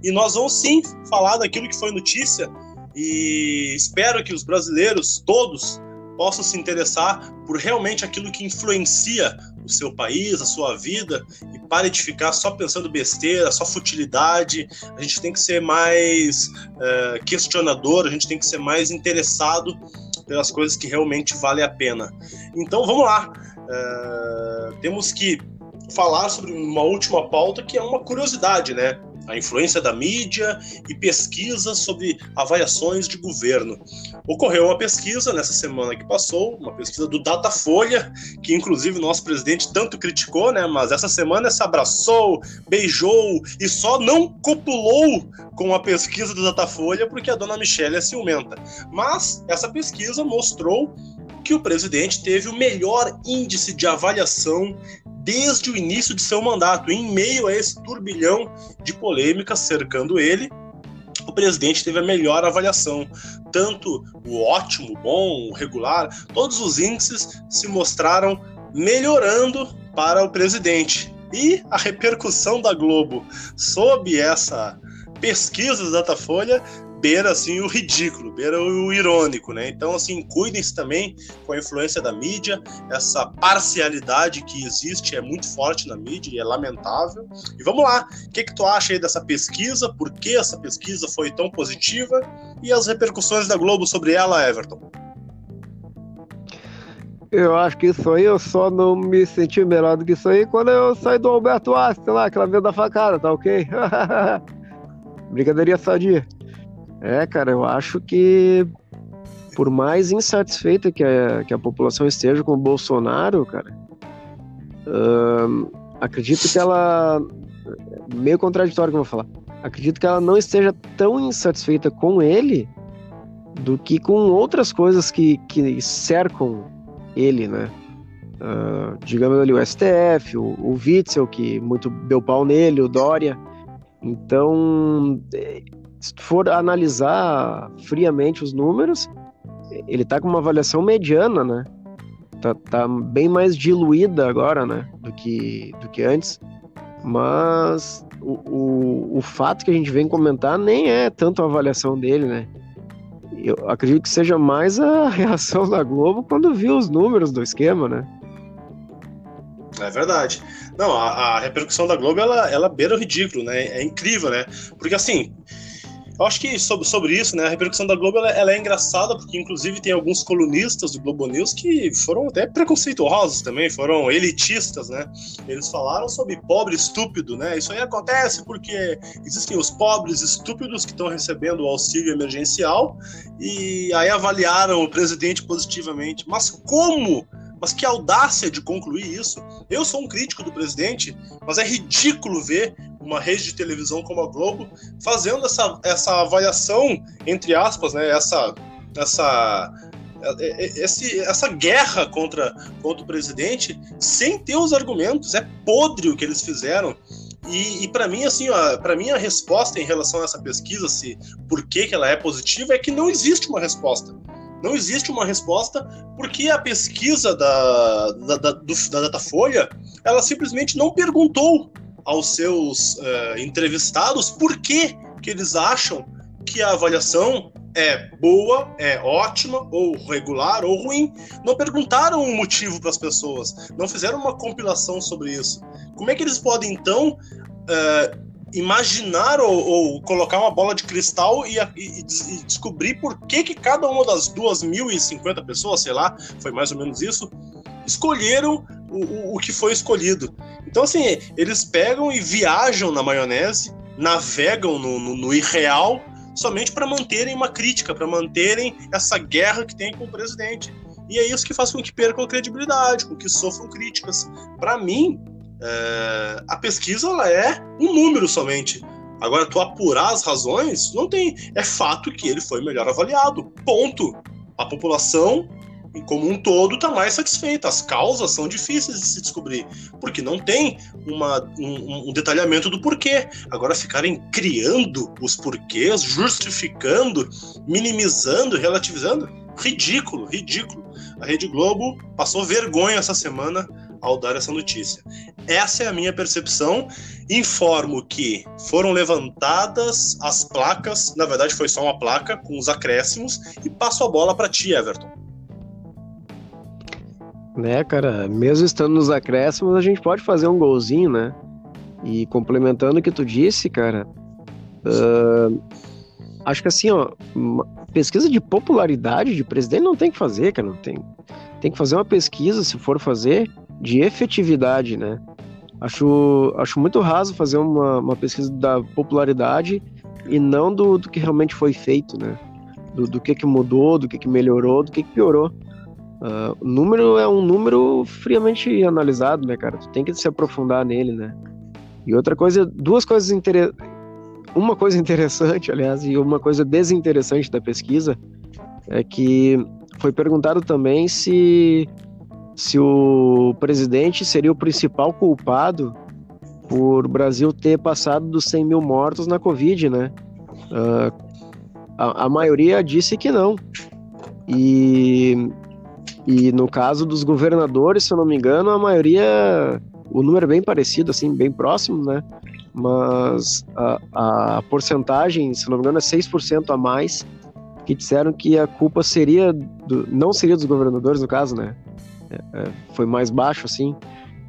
E nós vamos sim falar daquilo que foi notícia e espero que os brasileiros todos possam se interessar por realmente aquilo que influencia o seu país, a sua vida, e pare de ficar só pensando besteira, só futilidade. A gente tem que ser mais é, questionador, a gente tem que ser mais interessado pelas coisas que realmente valem a pena. Então vamos lá. É, temos que falar sobre uma última pauta que é uma curiosidade, né? A influência da mídia e pesquisas sobre avaliações de governo. Ocorreu uma pesquisa nessa semana que passou, uma pesquisa do Datafolha, que inclusive o nosso presidente tanto criticou, né? Mas essa semana se abraçou, beijou e só não copulou com a pesquisa do Datafolha porque a dona Michelle é ciumenta. Mas essa pesquisa mostrou que o presidente teve o melhor índice de avaliação desde o início de seu mandato, em meio a esse turbilhão de polêmicas cercando ele. O presidente teve a melhor avaliação, tanto o ótimo, o bom, o regular, todos os índices se mostraram melhorando para o presidente. E a repercussão da Globo sob essa pesquisa da Datafolha beira assim o ridículo, beira o irônico, né? Então assim, cuidem-se também com a influência da mídia, essa parcialidade que existe é muito forte na mídia e é lamentável. E vamos lá, o que que tu acha aí dessa pesquisa? Por que essa pesquisa foi tão positiva e as repercussões da Globo sobre ela, Everton? Eu acho que isso aí eu só não me senti melhor do que isso aí quando eu saí do Alberto Einstein lá, aquela vez da facada, tá ok? Brincadeirinha sadia. É, cara, eu acho que por mais insatisfeita que a, que a população esteja com o Bolsonaro, cara, hum, acredito que ela. Meio contraditório que eu vou falar. Acredito que ela não esteja tão insatisfeita com ele do que com outras coisas que, que cercam ele, né? Uh, digamos ali, o STF, o, o Witzel, que muito deu pau nele, o Dória. Então, se for analisar friamente os números, ele está com uma avaliação mediana, né? Tá, tá, bem mais diluída agora, né? Do que, do que antes. Mas o, o, o fato que a gente vem comentar nem é tanto a avaliação dele, né? Eu acredito que seja mais a reação da Globo quando viu os números do esquema, né? É verdade. Não, a, a repercussão da Globo, ela, ela beira o ridículo, né? É incrível, né? Porque assim, eu acho que sobre, sobre isso, né, a repercussão da Globo ela, ela, é engraçada, porque inclusive tem alguns colunistas do Globo News que foram até preconceituosos também, foram elitistas, né? Eles falaram sobre pobre estúpido, né? Isso aí acontece porque existem os pobres estúpidos que estão recebendo o auxílio emergencial e aí avaliaram o presidente positivamente. Mas como? Mas que audácia de concluir isso. Eu sou um crítico do presidente, mas é ridículo ver uma rede de televisão como a Globo, fazendo essa, essa avaliação, entre aspas, né, essa, essa, esse, essa guerra contra, contra o presidente, sem ter os argumentos. É podre o que eles fizeram. E, e para mim, assim, para mim a resposta em relação a essa pesquisa, se por que, que ela é positiva, é que não existe uma resposta. Não existe uma resposta porque a pesquisa da, da, da, do, da Datafolha ela simplesmente não perguntou aos seus uh, entrevistados por que, que eles acham que a avaliação é boa, é ótima, ou regular, ou ruim. Não perguntaram um motivo para as pessoas, não fizeram uma compilação sobre isso. Como é que eles podem, então, uh, imaginar ou, ou, colocar uma bola de cristal e, e, e, descobrir por que, que cada uma das 2.050 pessoas, sei lá, foi mais ou menos isso, escolheram o, o, o que foi escolhido. Então, assim, eles pegam e viajam na maionese, navegam no, no, no irreal, somente para manterem uma crítica, para manterem essa guerra que tem com o presidente. E é isso que faz com que percam credibilidade, com que sofram críticas. Para mim, é, a pesquisa ela é um número somente. Agora, tu apurar as razões, não tem. É fato que ele foi melhor avaliado. Ponto. A população, como um todo, está mais satisfeita. As causas são difíceis de se descobrir, porque não tem uma, um, um detalhamento do porquê. Agora, ficarem criando os porquês, justificando, minimizando, relativizando, ridículo, ridículo. A Rede Globo passou vergonha essa semana ao dar essa notícia. Essa é a minha percepção. Informo que foram levantadas as placas, na verdade foi só uma placa com os acréscimos, e passo a bola para ti, Everton. Né, cara, mesmo estando nos acréscimos, a gente pode fazer um golzinho, né? E complementando o que tu disse, cara, uh, acho que assim, ó, pesquisa de popularidade de presidente não tem que fazer, cara, não tem. Tem que fazer uma pesquisa, se for fazer, de efetividade, né? Acho, acho muito raso fazer uma, uma pesquisa da popularidade e não do, do que realmente foi feito, né? Do, do que, que mudou, do que, que melhorou, do que, que piorou. Uh, o número é um número friamente analisado, né, cara? Tu tem que se aprofundar nele, né? E outra coisa, duas coisas interessantes. Uma coisa interessante, aliás, e uma coisa desinteressante da pesquisa é que foi perguntado também se se o presidente seria o principal culpado por Brasil ter passado dos 100 mil mortos na Covid, né? Uh, a, a, maioria disse que não. E, e no caso dos governadores, se eu não me engano, a maioria, o número é bem parecido, assim, bem próximo, né? Mas a, a porcentagem, se não me engano, é 6% a mais que disseram que a culpa seria, do, não seria dos governadores, no caso, né? É, foi mais baixo, assim.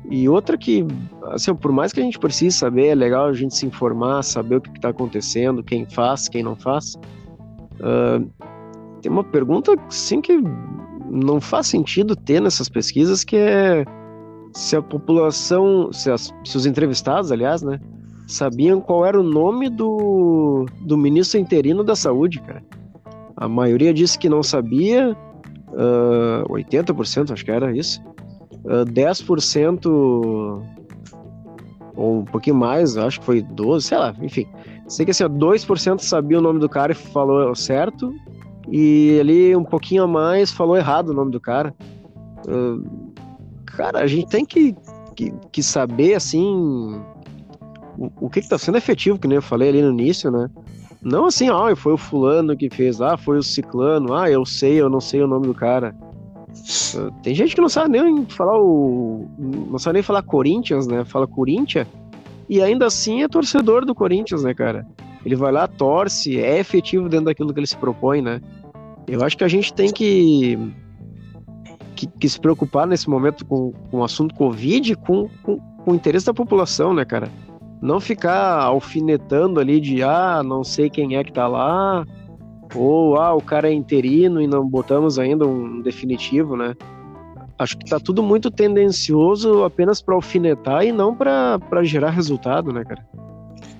E outra que, assim, por mais que a gente precise saber, é legal a gente se informar, saber o que está acontecendo, quem faz, quem não faz. Uh, tem uma pergunta, sim, que não faz sentido ter nessas pesquisas, que é se a população, se, as, se os entrevistados, aliás, né, sabiam qual era o nome do, do ministro interino da saúde, cara. A maioria disse que não sabia, uh, 80%, acho que era isso, uh, 10% ou um pouquinho mais, acho que foi 12%, sei lá, enfim. Sei que assim, 2% sabia o nome do cara e falou certo, e ali um pouquinho a mais falou errado o nome do cara. Uh, cara, a gente tem que, que, que saber, assim, o, o que está sendo efetivo, que nem eu falei ali no início, né? Não assim, ah, foi o fulano que fez, ah, foi o ciclano, ah, eu sei, eu não sei o nome do cara. Ah, tem gente que não sabe nem falar o. Não sabe nem falar Corinthians, né? Fala Corinthians. E ainda assim é torcedor do Corinthians, né, cara? Ele vai lá, torce, é efetivo dentro daquilo que ele se propõe, né? Eu acho que a gente tem que, que, que se preocupar nesse momento com, com o assunto Covid com, com, com o interesse da população, né, cara? Não ficar alfinetando ali de ah, não sei quem é que tá lá, ou ah, o cara é interino e não botamos ainda um definitivo, né? Acho que tá tudo muito tendencioso apenas para alfinetar e não para gerar resultado, né, cara?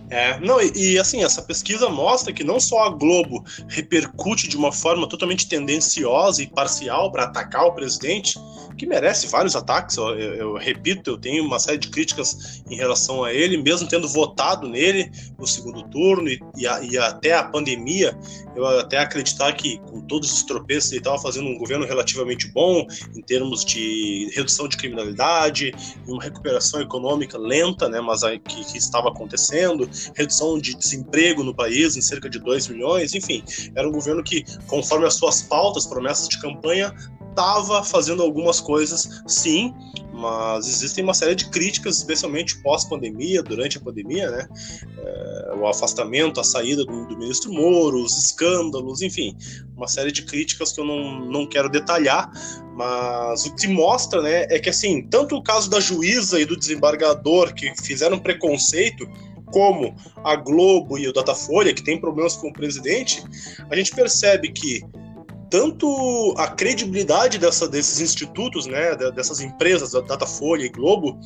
É, não, e, e, assim, essa pesquisa mostra que não só a Globo repercute de uma forma totalmente tendenciosa e parcial para atacar o presidente, que merece vários ataques. Eu, eu, eu, repito, eu tenho uma série de críticas em relação a ele, mesmo tendo votado nele no segundo turno e, e, a, e até a pandemia, eu até acreditar que com todos os tropeços ele estava fazendo um governo relativamente bom em termos de redução de criminalidade, uma recuperação econômica lenta, né, mas que, que estava acontecendo, redução de desemprego no país em cerca de 2 milhões, enfim, era um governo que, conforme as suas pautas, promessas de campanha, estava fazendo algumas coisas, sim, mas existem uma série de críticas, especialmente pós-pandemia, durante a pandemia, né? É, o afastamento, a saída do, do, ministro Moro, os escândalos, enfim, uma série de críticas que eu não, não quero detalhar, mas o que mostra, né, é que assim, tanto o caso da juíza e do desembargador que fizeram preconceito, como a Globo e o Datafolha, que tem problemas com o presidente, a gente percebe que tanto a credibilidade dessa, desses institutos, né, dessas empresas, Datafolha e Globo,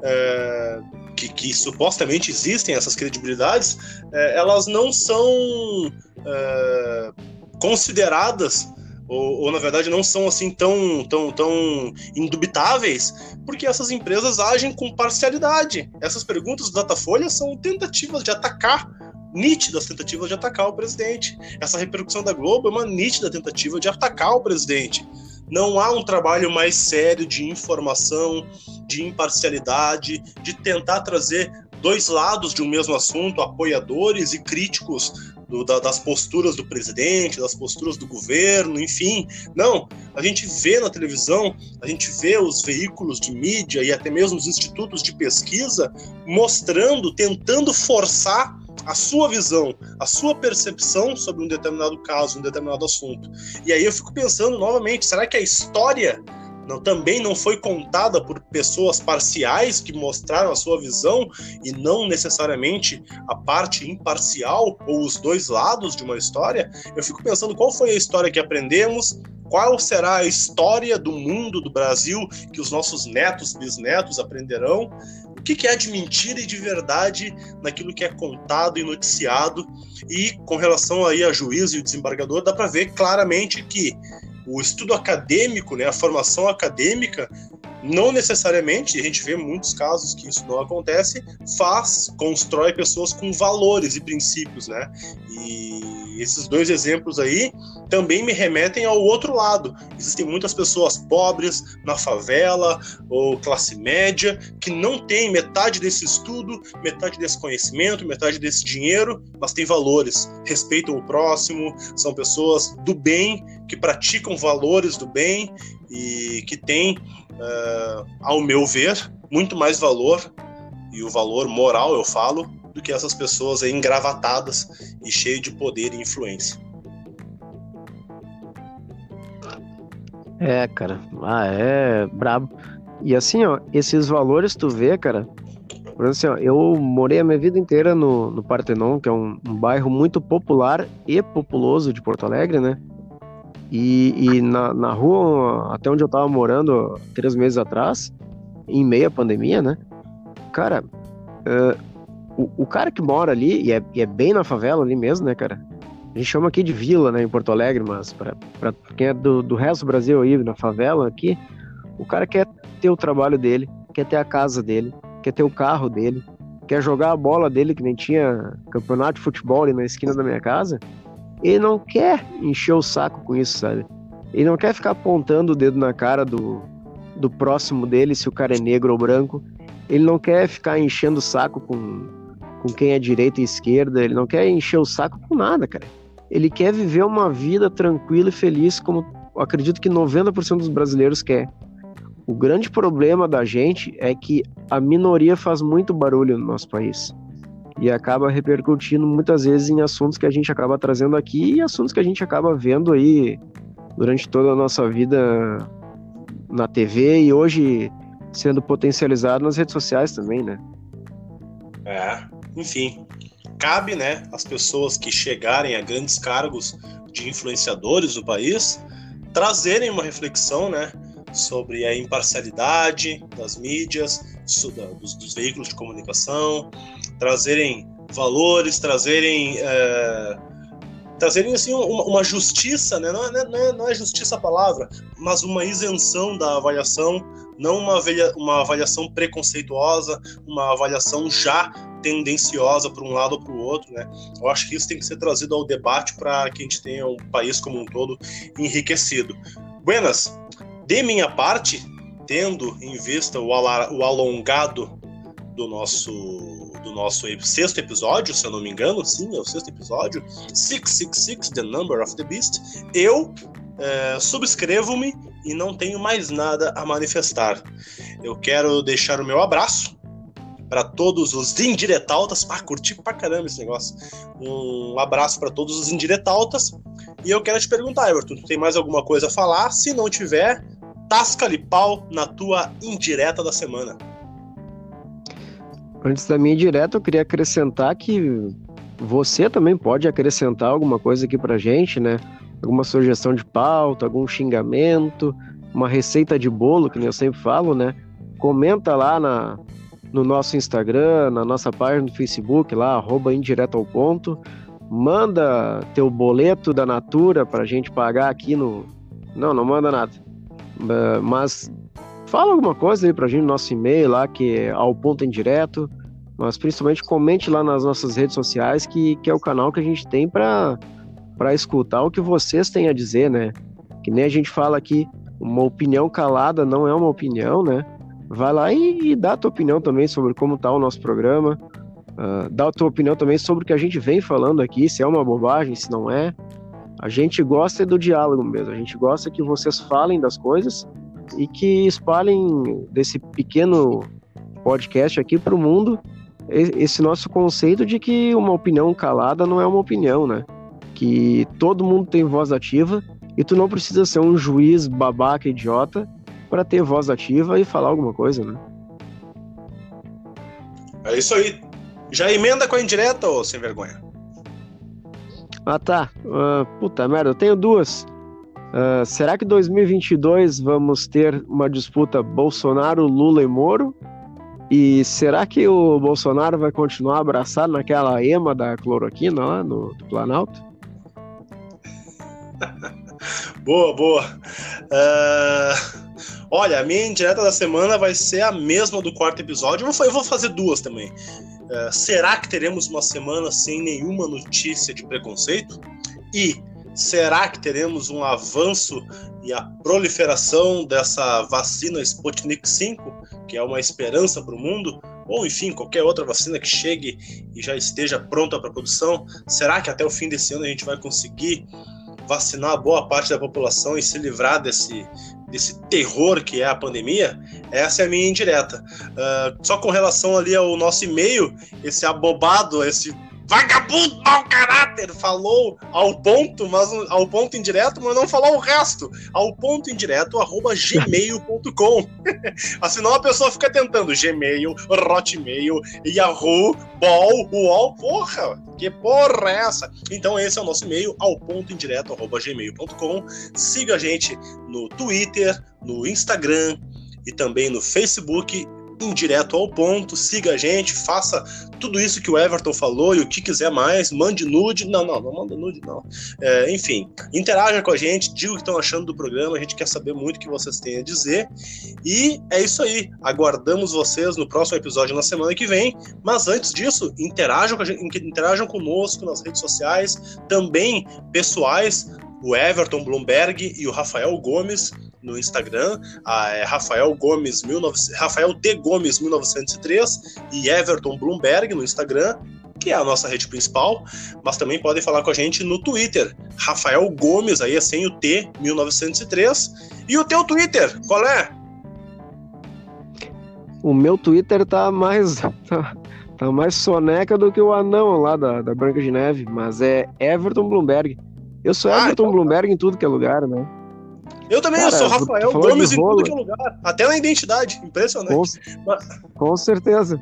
é, que, que, supostamente existem essas credibilidades, é, elas não são é, consideradas ou, ou, na verdade não são assim tão, tão, tão indubitáveis, porque essas empresas agem com parcialidade. Essas perguntas do Datafolha são tentativas de atacar nítidas tentativas de atacar o presidente. Essa repercussão da Globo é uma nítida tentativa de atacar o presidente. Não há um trabalho mais sério de informação, de imparcialidade, de tentar trazer dois lados de um mesmo assunto, apoiadores e críticos do, da, das posturas do presidente, das posturas do governo, enfim. Não, a gente vê na televisão, a gente vê os veículos de mídia e até mesmo os institutos de pesquisa mostrando, tentando forçar a sua visão, a sua percepção sobre um determinado caso, um determinado assunto. E aí eu fico pensando novamente, será que a história não, também não foi contada por pessoas parciais que mostraram a sua visão e não necessariamente a parte imparcial ou os dois lados de uma história? Eu fico pensando qual foi a história que aprendemos, qual será a história do mundo do Brasil que os nossos netos, bisnetos aprenderão o que é de mentira e de verdade naquilo que é contado e noticiado. E com relação aí a juiz e o desembargador, dá para ver claramente que o estudo acadêmico, né, a formação acadêmica, não necessariamente, a gente vê muitos casos que isso não acontece, faz, constrói pessoas com valores e princípios, né? E esses dois exemplos aí também me remetem ao outro lado. Existem muitas pessoas pobres na favela ou classe média que não têm metade desse estudo, metade desse conhecimento, metade desse dinheiro, mas têm valores, respeitam o próximo, são pessoas do bem que praticam valores do bem e que têm, uh, ao meu ver, muito mais valor e o valor moral, eu falo, do que essas pessoas engravatadas e cheias de poder e influência. É, cara. Ah, é brabo. E assim, ó, esses valores tu vê, cara. Assim, ó, eu morei a minha vida inteira no, no Partenon, que é um, um bairro muito popular e populoso de Porto Alegre, né? E, e na, na rua, até onde eu tava morando três meses atrás, em meio à pandemia, né? Cara, uh, o, o, cara que mora ali, e é, e é, bem na favela ali mesmo, né, cara? A gente chama aqui de vila, né, em Porto Alegre, mas para quem é do, do resto do Brasil aí, na favela aqui, o cara quer ter o trabalho dele, quer ter a casa dele, quer ter o carro dele, quer jogar a bola dele, que nem tinha campeonato de futebol ali na esquina da minha casa, ele não quer encher o saco com isso, sabe? Ele não quer ficar apontando o dedo na cara do, do próximo dele, se o cara é negro ou branco. Ele não quer ficar enchendo o saco com, com quem é direita e esquerda. Ele não quer encher o saco com nada, cara. Ele quer viver uma vida tranquila e feliz, como acredito que 90% dos brasileiros quer. O grande problema da gente é que a minoria faz muito barulho no nosso país e acaba repercutindo muitas vezes em assuntos que a gente acaba trazendo aqui e assuntos que a gente acaba vendo aí durante toda a nossa vida na TV e hoje sendo potencializado nas redes sociais também, né? É, enfim, cabe, né, as pessoas que chegarem a grandes cargos de influenciadores do país trazerem uma reflexão, né, sobre a imparcialidade das mídias, dos, dos veículos de comunicação, trazerem valores, trazerem. É, trazerem assim uma, uma justiça, né? Não, é, não, é, não é justiça a palavra, mas uma isenção da avaliação, não uma, uma avaliação preconceituosa, uma avaliação já tendenciosa para um lado ou para o outro, né? Eu acho que isso tem que ser trazido ao debate para que a gente tenha um país como um todo enriquecido. Buenas, de minha parte, tendo em vista o, o alongado do nosso do nosso sexto episódio, se eu não me engano, sim, é o sexto episódio, 666, The Number of the Beast, eu é, subscrevo-me e não tenho mais nada a manifestar. Eu quero deixar o meu abraço para todos os indiretautas. Ah, curti pra caramba esse negócio. Um abraço para todos os indiretautas. E eu quero te perguntar, Everton, tu tem mais alguma coisa a falar? Se não tiver, tasca-lhe pau na tua indireta da semana. Antes da minha indireta, eu queria acrescentar que você também pode acrescentar alguma coisa aqui pra gente, né? Alguma sugestão de pauta, algum xingamento, uma receita de bolo, que eu sempre falo, né? Comenta lá na, no nosso Instagram, na nossa página do Facebook, lá, arroba indireto ao ponto. Manda teu boleto da Natura pra gente pagar aqui no. Não, não manda nada. Mas fala alguma coisa aí pra gente no nosso e-mail lá, que é ao ponto indireto. Mas principalmente comente lá nas nossas redes sociais, que, que é o canal que a gente tem para escutar o que vocês têm a dizer, né? Que nem a gente fala aqui, uma opinião calada não é uma opinião, né? vai lá e, e dá a tua opinião também sobre como tá o nosso programa. Uh, dá a tua opinião também sobre o que a gente vem falando aqui, se é uma bobagem, se não é. A gente gosta do diálogo mesmo, a gente gosta que vocês falem das coisas e que espalhem desse pequeno podcast aqui para o mundo esse nosso conceito de que uma opinião calada não é uma opinião, né? Que todo mundo tem voz ativa e tu não precisa ser um juiz babaca idiota para ter voz ativa e falar alguma coisa, né? É isso aí. Já emenda com a indireta, ô sem vergonha? Ah, tá. Uh, puta merda, eu tenho duas. Uh, será que 2022 vamos ter uma disputa Bolsonaro, Lula e Moro? E será que o Bolsonaro vai continuar abraçado naquela ema da cloroquina lá no Planalto? boa, boa. Uh... Olha, a minha indireta da semana vai ser a mesma do quarto episódio. Eu vou, fazer duas também. Uh, será que teremos uma semana sem nenhuma notícia de preconceito? E será que teremos um avanço e a proliferação dessa vacina Sputnik 5, que é uma esperança para o mundo? Ou enfim, qualquer outra vacina que chegue e já esteja pronta para produção? Será que até o fim desse ano a gente vai conseguir vacinar boa parte da população e se livrar desse, desse terror que é a pandemia, essa é a minha indireta. Uh, só com relação ali ao nosso e-mail, esse abobado, esse vagabundo mau caráter falou ao ponto, mas ao ponto indireto, mas não falou o resto. Ao ponto indireto, arroba gmail.com. assim não a pessoa fica tentando Gmail, Hotmail, Yahoo, Ball, UOL, porra, que porra é essa? Então esse é o nosso e-mail, ao ponto indireto, arroba gmail.com. Siga a gente no Twitter, no Instagram e também no Facebook direto ao ponto, siga a gente, faça tudo isso que o Everton falou e o que quiser mais, mande nude. Não, não, não manda nude, não. É, enfim, interaja com a gente, diga o que estão achando do programa, a gente quer saber muito o que vocês têm a dizer. E é isso aí. Aguardamos vocês no próximo episódio na semana que vem. Mas antes disso, interajam, com gente, interajam conosco nas redes sociais, também pessoais o Everton Bloomberg e o Rafael Gomes no Instagram, a, é Rafael Gomes 19, Rafael T Gomes 1903 e Everton Bloomberg no Instagram, que é a nossa rede principal, mas também podem falar com a gente no Twitter, Rafael Gomes aí é sem o T 1903 e o teu Twitter, qual é? O meu Twitter tá mais tá, tá mais soneca do que o anão lá da, da Branca de Neve, mas é Everton Bloomberg. Eu sou ah, Everton então... Bloomberg em tudo que é lugar, né? Eu também, Cara, eu sou Rafael Gomes em tudo que é lugar. Até na identidade. Impressionante. Com, Mas... com certeza.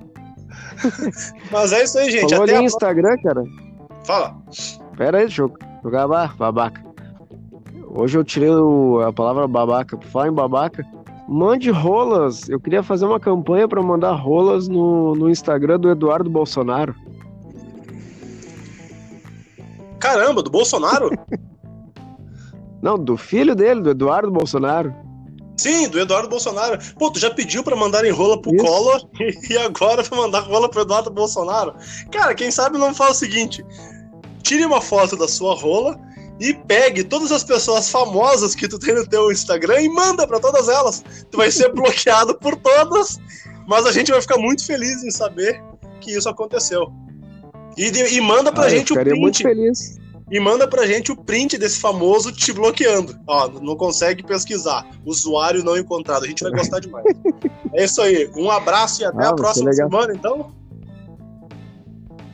Mas é isso aí, gente. Falou Até ali Instagram, cara. Fala. Pera aí, deixa eu jogar babaca. Hoje eu tirei o, a palavra babaca. Por falar em babaca, mande rolas. Eu queria fazer uma campanha para mandar rolas no, no Instagram do Eduardo Bolsonaro. Caramba, do Bolsonaro? Não, do filho dele, do Eduardo Bolsonaro. Sim, do Eduardo Bolsonaro. Pô, tu já pediu pra mandar em rola pro Isso. Collor e agora pra mandar rola pro Eduardo Bolsonaro? Cara, quem sabe não fala o seguinte: tire uma foto da sua rola e pegue todas as pessoas famosas que tu tem no teu Instagram e manda pra todas elas. Tu vai ser bloqueado por todas, mas a gente vai ficar muito feliz em saber que isso aconteceu. E, e manda pra Ah, eu gente o ficaria muito print. feliz. E manda pra gente o print desse famoso te bloqueando. Ó, não consegue pesquisar. Usuário não encontrado. A gente vai gostar demais. é isso aí. Um abraço e até Ah, a próxima semana, então.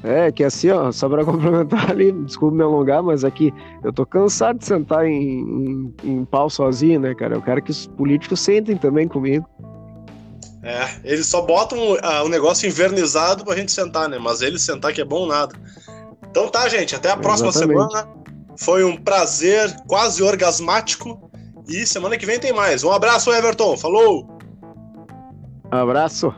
É, que assim, ó, só pra complementar ali, desculpa me alongar, mas aqui eu tô cansado de sentar em, em, em pau sozinho, né, cara? Eu quero que os políticos sentem também comigo. É, eles só botam o negócio invernizado pra gente sentar, né? Mas eles sentar que é bom nada. Então tá, gente. Até a próxima Exatamente. semana. Foi um prazer quase orgasmático. E semana que vem tem mais. Um abraço, Everton. Falou! Abraço!